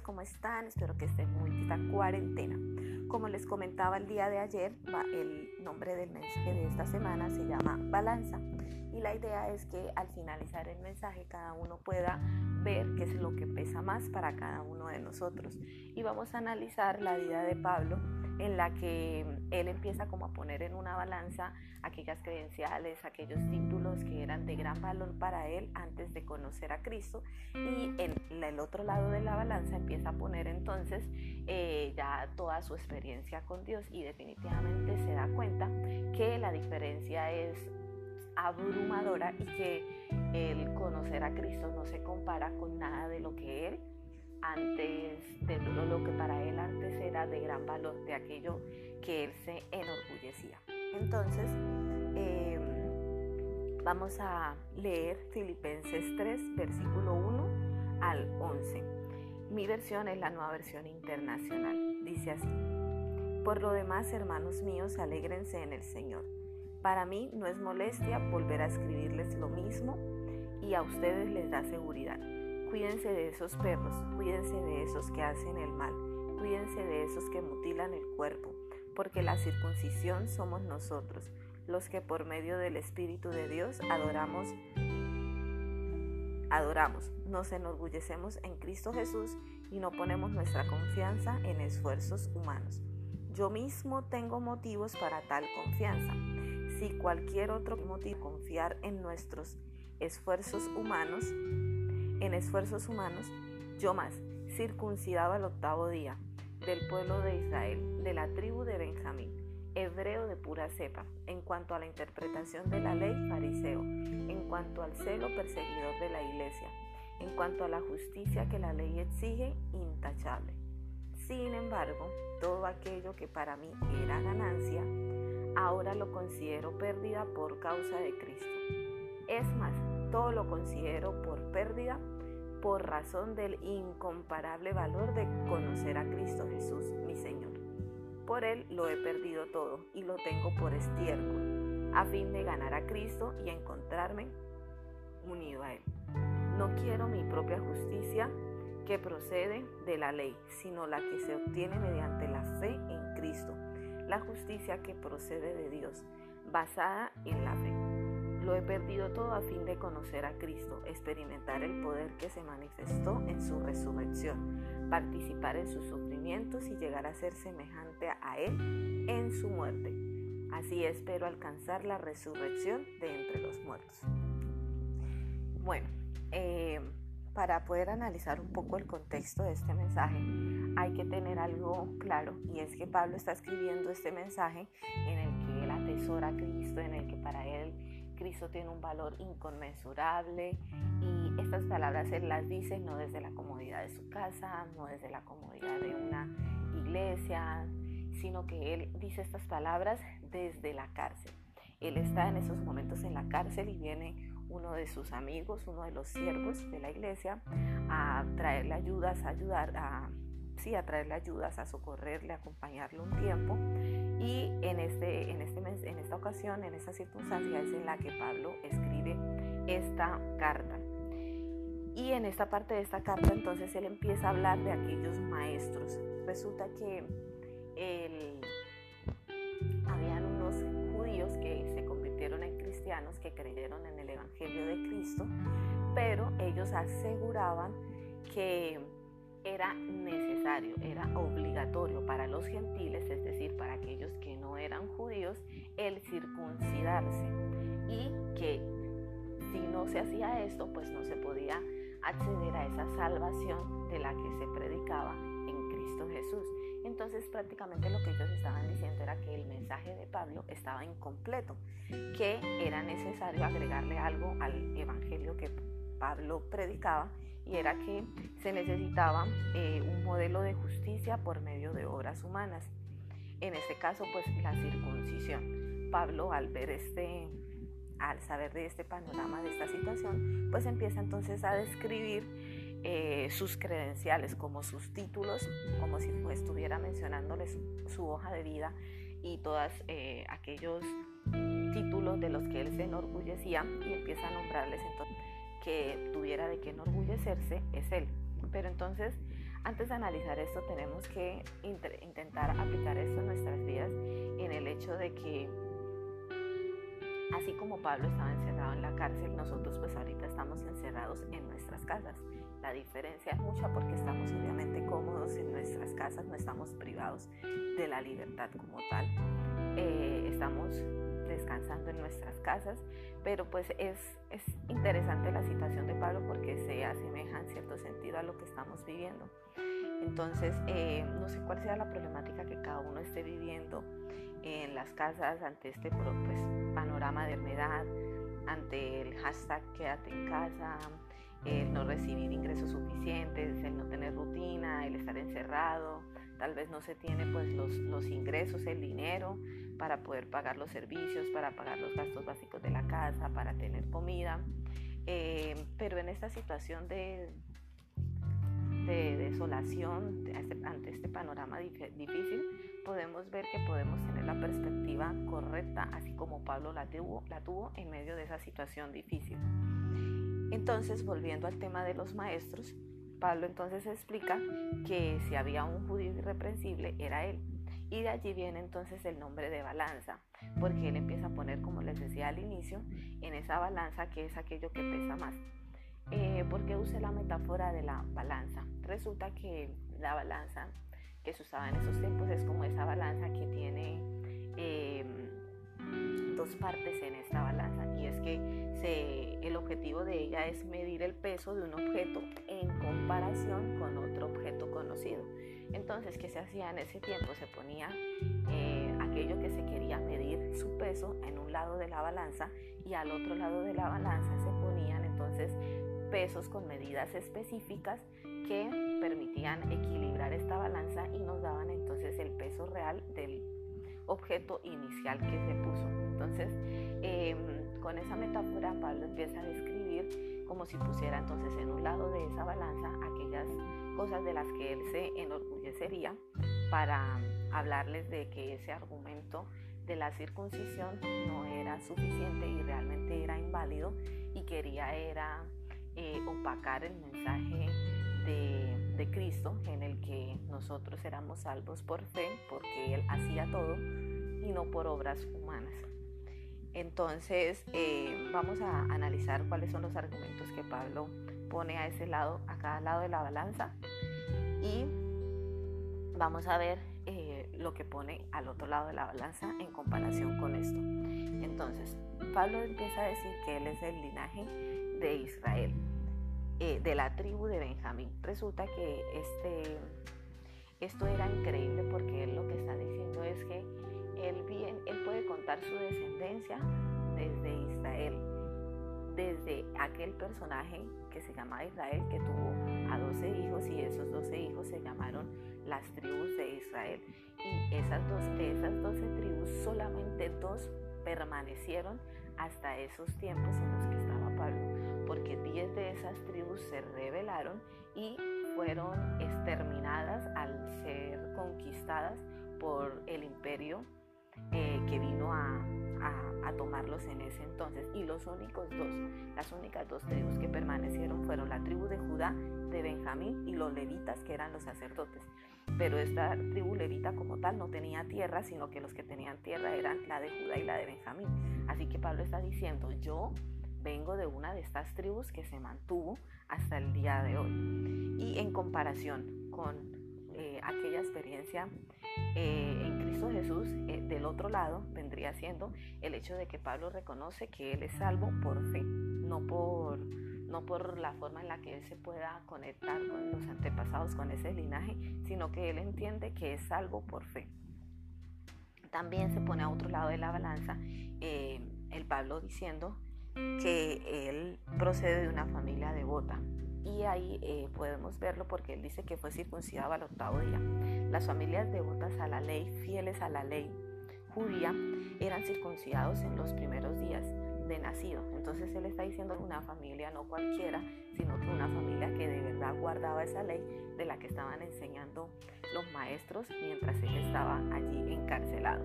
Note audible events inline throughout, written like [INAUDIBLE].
¿cómo están? Espero que estén muy bien esta cuarentena. Como les comentaba el día de ayer, el nombre del mensaje de esta semana se llama Balanza. Y la idea es que al finalizar el mensaje cada uno pueda ver qué es lo que pesa más para cada uno de nosotros. Y vamos a analizar la vida de Pablo en la que él empieza como a poner en una balanza aquellas credenciales, aquellos títulos que eran de gran valor para él antes de conocer a Cristo y en el otro lado de la balanza empieza a poner entonces eh, ya toda su experiencia con Dios y definitivamente se da cuenta que la diferencia es abrumadora y que el conocer a Cristo no se compara con nada de lo que él antes de todo lo que para él antes era de gran valor, de aquello que él se enorgullecía. Entonces, em, vamos a leer Filipenses 3, versículo 1 al 11. Mi versión es la nueva versión internacional. Dice así. Por lo demás, hermanos míos, alégrense en el Señor. Para mí no es molestia volver a escribirles lo mismo y a ustedes les da seguridad Cuídense de esos perros, cuídense de esos que hacen el mal, cuídense de esos que mutilan el cuerpo, porque la circuncisión somos nosotros, los que por medio del Espíritu de Dios adoramos, adoramos, nos enorgullecemos en Cristo Jesús y no ponemos nuestra confianza en esfuerzos humanos. Yo mismo tengo motivos para tal confianza. Si cualquier otro motivo confiar en nuestros esfuerzos humanos, en esfuerzos humanos, yo más, circuncidado al octavo día, del pueblo de Israel, de la tribu de Benjamín, hebreo de pura cepa, en cuanto a la interpretación de la ley, fariseo, en cuanto al celo perseguidor de la iglesia, en cuanto a la justicia que la ley exige, intachable. Sin embargo, todo aquello que para mí era ganancia, ahora lo considero pérdida por causa de Cristo. Es más, todo lo considero por pérdida por razón del incomparable valor de conocer a Cristo Jesús, mi Señor. Por Él lo he perdido todo y lo tengo por estiércol, a fin de ganar a Cristo y encontrarme unido a Él. No quiero mi propia justicia que procede de la ley, sino la que se obtiene mediante la fe en Cristo, la justicia que procede de Dios, basada en la fe. Lo he perdido todo a fin de conocer a Cristo, experimentar el poder que se manifestó en su resurrección, participar en sus sufrimientos y llegar a ser semejante a Él en su muerte. Así espero alcanzar la resurrección de entre los muertos. Bueno, eh, para poder analizar un poco el contexto de este mensaje, hay que tener algo claro y es que Pablo está escribiendo este mensaje en el que él atesora a Cristo, en el que para él Cristo tiene un valor inconmensurable y estas palabras Él las dice no desde la comodidad de su casa, no desde la comodidad de una iglesia, sino que Él dice estas palabras desde la cárcel. Él está en esos momentos en la cárcel y viene uno de sus amigos, uno de los siervos de la iglesia, a traerle ayudas, a ayudar, a, sí, a traerle ayudas, a socorrerle, a acompañarle un tiempo. Y en, este, en, este, en esta ocasión, en esta circunstancia, es en la que Pablo escribe esta carta. Y en esta parte de esta carta entonces él empieza a hablar de aquellos maestros. Resulta que él, que creyeron en el Evangelio de Cristo, pero ellos aseguraban que era necesario, era obligatorio para los gentiles, es decir, para aquellos que no eran judíos, el circuncidarse y que si no se hacía esto, pues no se podía acceder a esa salvación de la que se predicaba en Cristo Jesús. Entonces prácticamente lo que ellos estaban diciendo era que el mensaje de Pablo estaba incompleto, que era necesario agregarle algo al evangelio que Pablo predicaba y era que se necesitaba eh, un modelo de justicia por medio de obras humanas. En este caso, pues la circuncisión. Pablo, al ver este, al saber de este panorama, de esta situación, pues empieza entonces a describir eh, sus credenciales, como sus títulos, como si estuviera mencionándoles su hoja de vida y todos eh, aquellos títulos de los que él se enorgullecía y empieza a nombrarles entonces que tuviera de qué enorgullecerse es él. Pero entonces antes de analizar esto tenemos que intentar aplicar esto en nuestras vidas en el hecho de que así como Pablo estaba encerrado en la cárcel, nosotros pues ahorita estamos encerrados en nuestras casas. La diferencia es mucha porque estamos obviamente cómodos en nuestras casas, no estamos privados de la libertad como tal. Eh, estamos descansando en nuestras casas, pero pues es, es interesante la situación de Pablo porque se asemeja en cierto sentido a lo que estamos viviendo. Entonces, eh, no sé cuál sea la problemática que cada uno esté viviendo en las casas ante este pues, panorama de enfermedad, ante el hashtag quédate en casa, el no recibir ingresos suficientes, el no tener rutina, el estar encerrado, tal vez no se tiene pues los, ingresos, el dinero para poder pagar los servicios, para pagar los gastos básicos de la casa, para tener comida. Eh, pero en esta situación de, de desolación ante este panorama difícil, podemos ver que podemos tener la perspectiva correcta, así como Pablo la tuvo en medio de esa situación difícil. Entonces, volviendo al tema de los maestros, Pablo entonces explica que si había un judío irreprensible era él. Y de allí viene entonces el nombre de balanza, porque él empieza a poner, como les decía al inicio, en esa balanza que es aquello que pesa más. Eh, ¿Por qué usé la metáfora de la balanza? Resulta que la balanza que se usaba en esos tiempos es como esa balanza que tiene em, dos partes en esta balanza y es que el objetivo de ella es medir el peso de un objeto en comparación con otro objeto conocido. Entonces, ¿qué se hacía en ese tiempo? Se ponía eh, aquello que se quería medir su peso en un lado de la balanza y al otro lado de la balanza se ponían entonces pesos con medidas específicas que permitían equilibrar esta balanza y nos daban entonces el peso real del objeto inicial que se puso. Entonces, em, con esa metáfora, Pablo empieza a describir como si pusiera entonces en un lado de esa balanza aquellas cosas de las que él se enorgullecería para hablarles de que ese argumento de la circuncisión no era suficiente y realmente era inválido y quería era eh, opacar el mensaje de, de, Cristo en el que nosotros éramos salvos por fe, porque Él hacía todo y no por obras humanas. Entonces eh, vamos a analizar cuáles son los argumentos que Pablo pone a ese lado, a cada lado de la balanza y vamos a ver eh, lo que pone al otro lado de la balanza en comparación con esto. Entonces, Pablo empieza a decir que él es el linaje de Israel. Eh, de la tribu de Benjamín. Resulta que este, esto era increíble porque él lo que está diciendo es que él, bien, él puede contar su descendencia desde Israel, desde aquel personaje que se llama Israel, que tuvo a 12 hijos y esos 12 hijos se llamaron las tribus de Israel. Y esas dos, esas 12 tribus, solamente dos permanecieron hasta esos tiempos en los que estaba Pablo porque 10 de esas tribus se rebelaron y fueron exterminadas al ser conquistadas por el imperio eh, que vino a, a, tomarlos en ese entonces. Y los únicos dos, las únicas dos tribus que permanecieron fueron la tribu de Judá, de Benjamín y los levitas, que eran los sacerdotes. Pero esta tribu levita como tal no tenía tierra, sino que los que tenían tierra eran la de Judá y la de Benjamín. Así que Pablo está diciendo, yo vengo de una de estas tribus que se mantuvo hasta el día de hoy. Y en comparación con eh, aquella experiencia eh, en Jesús, eh, del otro lado vendría siendo el hecho de que Pablo reconoce que Él es salvo por fe, no por, no por la forma en la que Él se pueda conectar con los antepasados, con ese linaje, sino que Él entiende que es salvo por fe. También se pone a otro lado de la balanza el Pablo diciendo que él procede de una familia devota. Y ahí eh, podemos verlo porque él dice que fue circuncidado al octavo día. Las familias devotas a la ley, fieles a la ley judía, eran circuncidados en los primeros días de nacido. Entonces él está diciendo una familia no cualquiera, sino que una familia que de verdad guardaba esa ley de la que estaban enseñando los maestros mientras él estaba allí encarcelado.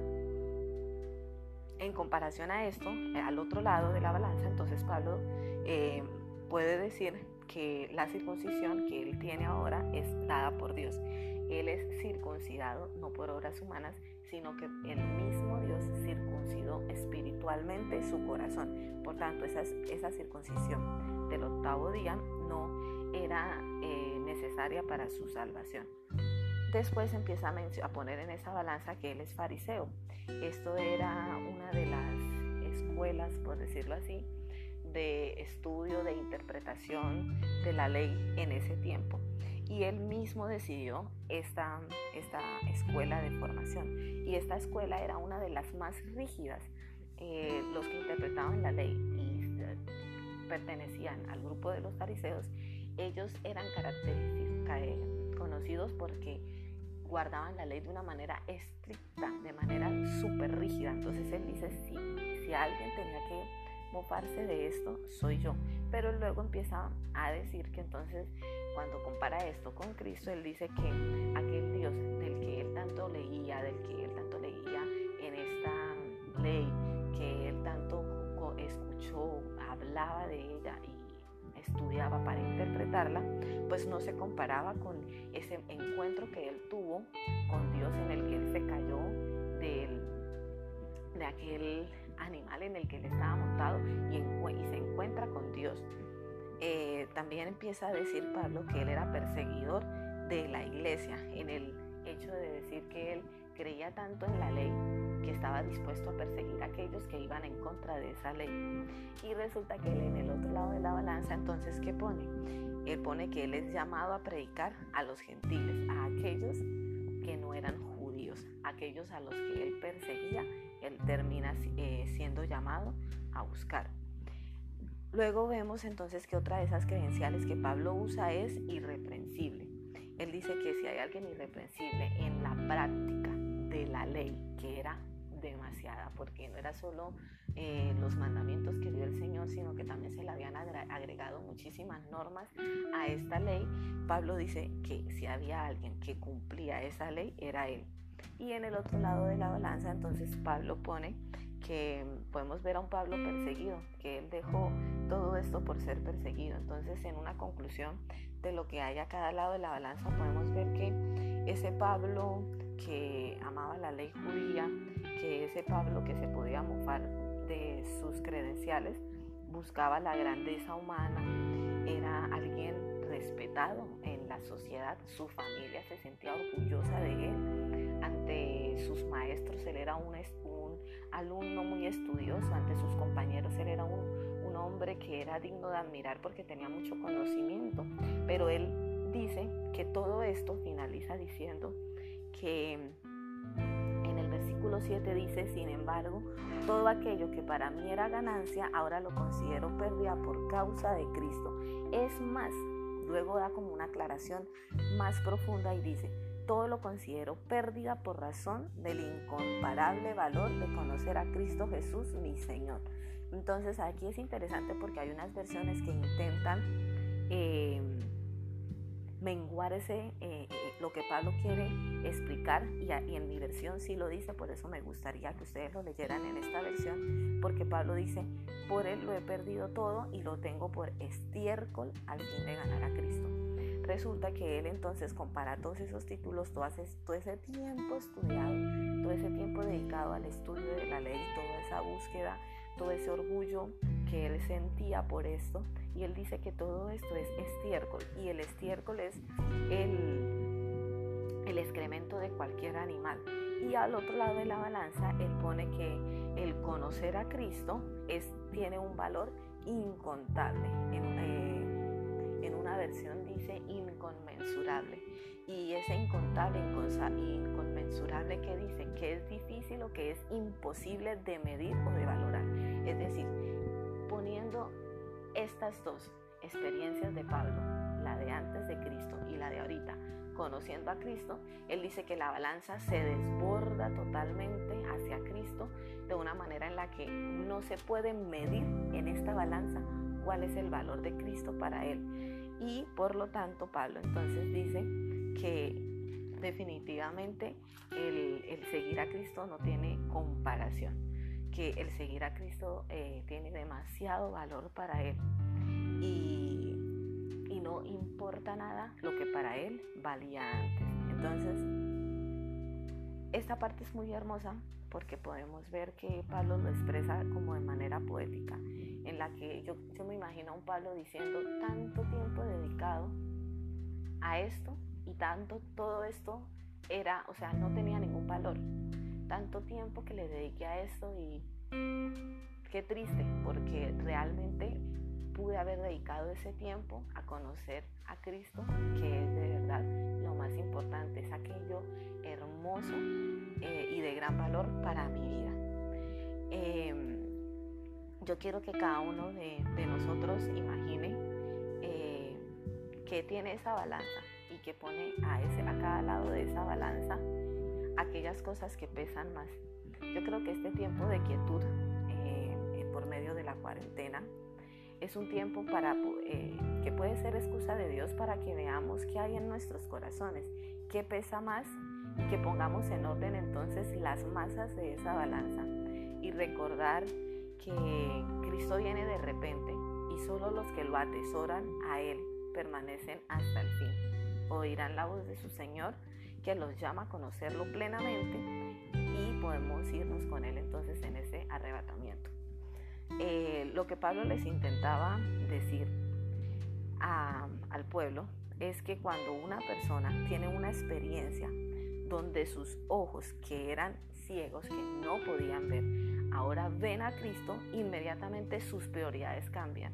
En comparación a esto, al otro lado de la balanza, entonces Pablo eh, puede decir que la circuncisión que él tiene ahora es dada por Dios. Él es circuncidado no por obras humanas, sino que el mismo Dios circuncidó espiritualmente su corazón. Por tanto, esa, esa circuncisión del octavo día no era eh, necesaria para su salvación. Después empieza a, a poner en esa balanza que él es fariseo. Esto era una de las escuelas, por decirlo así, de estudio, de interpretación de la ley en ese tiempo. Y él mismo decidió esta, esta escuela de formación. Y esta escuela era una de las más rígidas. Eh, los que interpretaban la ley y pertenecían al grupo de los fariseos, ellos eran conocidos porque guardaban la ley de una manera estricta, de manera súper rígida. Entonces él dice, si, si alguien tenía que mofarse de esto, soy yo. Pero luego empieza a decir que entonces cuando compara esto con Cristo, él dice que aquel Dios del que él tanto leía, del que él tanto leía en esta ley, que él tanto escuchó, hablaba de ella y estudiaba para interpretarla, pues no se comparaba con ese encuentro que él tuvo con Dios en el que él se cayó de aquel animal en el que él estaba montado y, se encuentra con Dios. Eh, también empieza a decir Pablo que él era perseguidor de la iglesia, en el hecho de decir que él creía tanto en la ley que estaba dispuesto a perseguir a aquellos que iban en contra de esa ley. Y resulta que él en el otro lado de la balanza, entonces, ¿qué pone? Él pone que él es llamado a predicar a los gentiles, a aquellos que no eran judíos, aquellos a los que él perseguía, él termina eh, siendo llamado a buscar. Luego vemos entonces que otra de esas credenciales que Pablo usa es irreprensible. Él dice que si hay alguien irreprensible en la práctica de la ley, que era demasiada, porque no era solo eh, los mandamientos que dio el Señor, sino que también se le habían agregado muchísimas normas a esta ley, Pablo dice que si había alguien que cumplía esa ley, era él. Y en el otro lado de la balanza, entonces Pablo pone que podemos ver a un Pablo perseguido, que él dejó todo esto por ser perseguido. Entonces, en una conclusión de lo que hay a cada lado de la balanza, podemos ver que ese Pablo que amaba la ley judía, que ese Pablo que se podía mofar de sus credenciales, buscaba la grandeza humana, era alguien respetado en la sociedad, su familia se sentía orgullosa de él, ante sus maestros él era un, un alumno muy estudioso, ante sus compañeros él era un, hombre que era digno de admirar porque tenía mucho conocimiento, pero él dice que todo esto finaliza diciendo que en el versículo 7 dice, sin embargo, todo aquello que para mí era ganancia, ahora lo considero pérdida por causa de Cristo. Es más, luego da como una aclaración más profunda y dice, todo lo considero pérdida por razón del incomparable valor de conocer a Cristo Jesús, mi Señor. Entonces aquí es interesante porque hay unas versiones que intentan eh, menguar ese, eh, eh, lo que Pablo quiere explicar y, y, en mi versión sí lo dice, por eso me gustaría que ustedes lo leyeran en esta versión, porque Pablo dice, por él lo he perdido todo y lo tengo por estiércol al fin de ganar a Cristo. Resulta que él entonces compara todos esos títulos, todo ese, todo ese tiempo estudiado, todo ese tiempo dedicado al estudio de la ley, toda esa búsqueda, todo ese orgullo que él sentía por esto. Y él dice que todo esto es estiércol y el estiércol es el, el excremento de cualquier animal. Y al otro lado de la balanza, él pone que el conocer a Cristo es, tiene un valor incontable. En, versión dice inconmensurable. Y ese incontable, inconmensurable que dice que es difícil o que es imposible de medir o de valorar. Es decir, poniendo estas dos experiencias de Pablo, la de antes de Cristo y la de ahorita, conociendo a Cristo, él dice que la balanza se desborda totalmente hacia Cristo de una manera en la que no se puede medir en esta balanza cuál es el valor de Cristo para él. Y por lo tanto, Pablo entonces dice que definitivamente el, seguir a Cristo no tiene comparación, que el seguir a Cristo eh, tiene demasiado valor para él. Y no importa nada lo que para él valía antes. Entonces, esta parte es muy hermosa porque podemos ver que Pablo lo expresa como de manera poética, en la que yo, me imagino a un Pablo diciendo tanto tiempo dedicado a esto y tanto todo esto era, o sea, no tenía ningún valor. Tanto tiempo que le dediqué a esto y qué triste, porque realmente pude haber dedicado ese tiempo a conocer a Cristo, que es de verdad lo más importante, es aquello hermoso eh, y de gran valor para mi vida. Yo quiero que cada uno de, nosotros imagine eh, que tiene esa balanza y que pone a, ese, a cada lado de esa balanza aquellas cosas que pesan más. Yo creo que este tiempo de quietud eh, por medio de la cuarentena es un tiempo para, eh, que puede ser excusa de Dios para que veamos qué hay en nuestros corazones, qué pesa más y que pongamos en orden entonces las masas de esa balanza y recordar que Cristo viene de repente y solo los que lo atesoran a Él permanecen hasta el fin. Oirán la voz de su Señor que los llama a conocerlo plenamente y podemos irnos con Él entonces en ese arrebatamiento. Eh, lo que Pablo les intentaba decir al pueblo es que cuando una persona tiene una experiencia donde sus ojos que eran ciegos, que no podían ver, ahora ven a Cristo, inmediatamente sus prioridades cambian.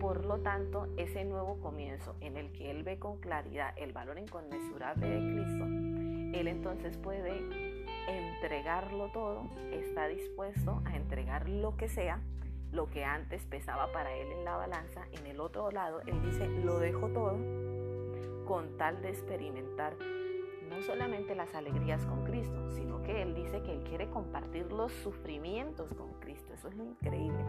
Por lo tanto, ese nuevo comienzo en el que él ve con claridad el valor inconmensurable de Cristo, él entonces puede entregarlo todo, está dispuesto a entregar lo que sea, lo que antes pesaba para él en la balanza, en el otro lado, él dice, lo dejo todo con tal de experimentar no solamente las alegrías con Cristo, sino que Él dice que Él quiere compartir los sufrimientos con Cristo. Eso es lo increíble.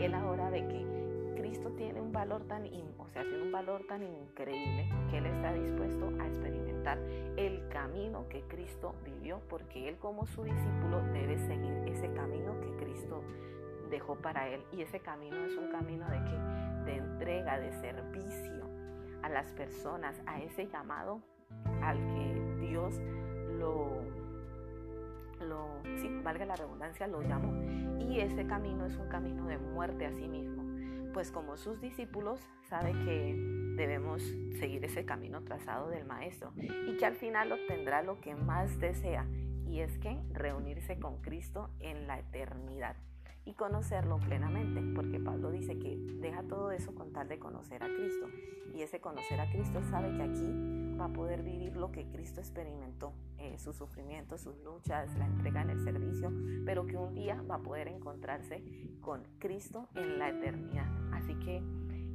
Él ahora ve que Cristo tiene un valor tan, o sea, tiene un valor tan increíble que Él está dispuesto a experimentar el camino que Cristo vivió, porque Él como su discípulo debe seguir ese camino que Cristo dejó para Él. Y ese camino es un camino de que de entrega, de servicio a las personas, a ese llamado al que Dios lo, lo sí, valga la redundancia, lo llamó. Y ese camino es un camino de muerte a sí mismo. Pues como sus discípulos sabe que debemos seguir ese camino trazado del Maestro y que al final obtendrá lo que más desea y es que reunirse con Cristo en la eternidad y conocerlo plenamente, porque Pablo dice que deja todo eso con tal de conocer a Cristo. Y ese conocer a Cristo sabe que aquí va a poder vivir lo que Cristo experimentó, eh, sus sufrimientos, sus luchas, la entrega en el servicio, pero que un día va a poder encontrarse con Cristo en la eternidad. Así que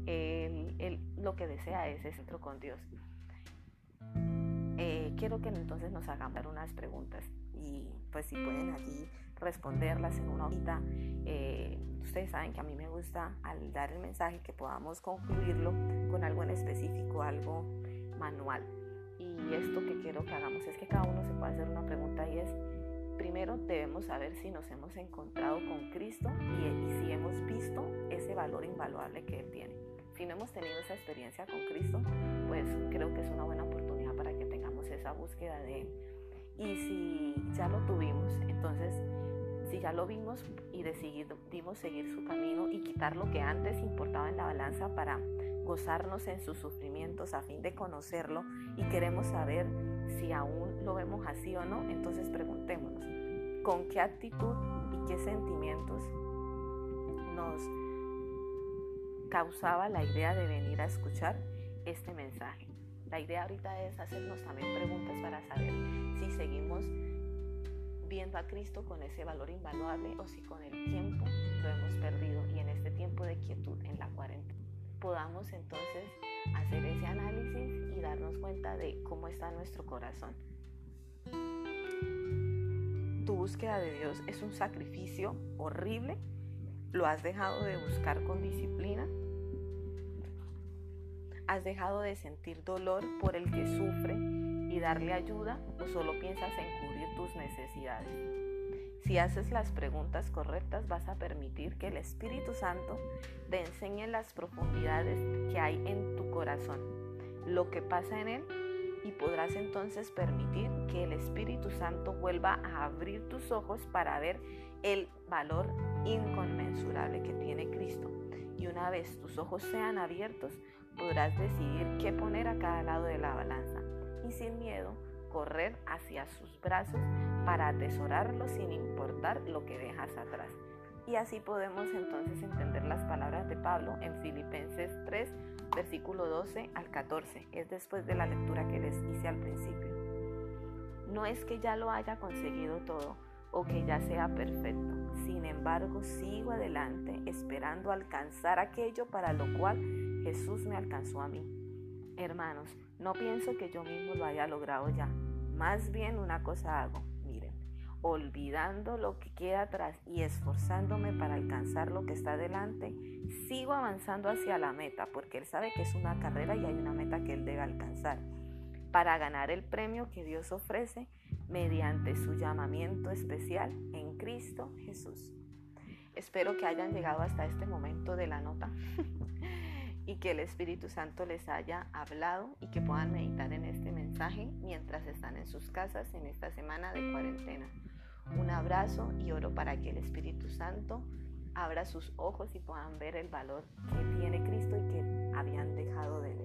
él, lo que desea es ese centro con Dios. Eh, quiero que entonces nos hagamos unas preguntas y pues si pueden allí responderlas en una hojita. Eh, ustedes saben que a mí me gusta al dar el mensaje que podamos concluirlo con algo en específico, algo manual. Y esto que quiero que hagamos es que cada uno se pueda hacer una pregunta y es, primero debemos saber si nos hemos encontrado con Cristo y, si hemos visto ese valor invaluable que Él tiene. Si no hemos tenido esa experiencia con Cristo, pues creo que es una buena oportunidad para que tengamos esa búsqueda de Él. Y si ya lo tuvimos, entonces si ya lo vimos y decidimos seguir su camino y quitar lo que antes importaba en la balanza para gozarnos en sus sufrimientos a fin de conocerlo y queremos saber si aún lo vemos así o no, entonces preguntémonos, ¿con qué actitud y qué sentimientos nos causaba la idea de venir a escuchar este mensaje? La idea ahorita es hacernos también preguntas para saber si seguimos viendo a Cristo con ese valor invaluable o si con el tiempo lo hemos perdido y en este tiempo de quietud en la cuarentena podamos entonces hacer ese análisis y darnos cuenta de cómo está nuestro corazón. Tu búsqueda de Dios es un sacrificio horrible. ¿Lo has dejado de buscar con disciplina? ¿Has dejado de sentir dolor por el que sufre y darle ayuda o solo piensas en cubrir tus necesidades? Si haces las preguntas correctas, vas a permitir que el Espíritu Santo te enseñe las profundidades que hay en tu corazón, lo que pasa en él, y podrás entonces permitir que el Espíritu Santo vuelva a abrir tus ojos para ver el valor inconmensurable que tiene Cristo. Y una vez tus ojos sean abiertos, podrás decidir qué poner a cada lado de la balanza. Y sin miedo, correr hacia sus brazos para atesorarlo sin importar lo que dejas atrás. Y así podemos entonces entender las palabras de Pablo en Filipenses 3, versículo 12 al 14. Es después de la lectura que les hice al principio. No es que ya lo haya conseguido todo o que ya sea perfecto. Sin embargo, sigo adelante esperando alcanzar aquello para lo cual Jesús me alcanzó a mí. Hermanos, no pienso que yo mismo lo haya logrado ya. Más bien una cosa hago, miren, olvidando lo que queda atrás y esforzándome para alcanzar lo que está delante, sigo avanzando hacia la meta, porque Él sabe que es una carrera y hay una meta que Él debe alcanzar, para ganar el premio que Dios ofrece mediante su llamamiento especial en Cristo Jesús. Espero que hayan llegado hasta este momento de la nota. [LAUGHS] y que el Espíritu Santo les haya hablado y que puedan meditar en este mensaje mientras están en sus casas en esta semana de cuarentena. Un abrazo y oro para que el Espíritu Santo abra sus ojos y puedan ver el valor que tiene Cristo y que habían dejado de ver.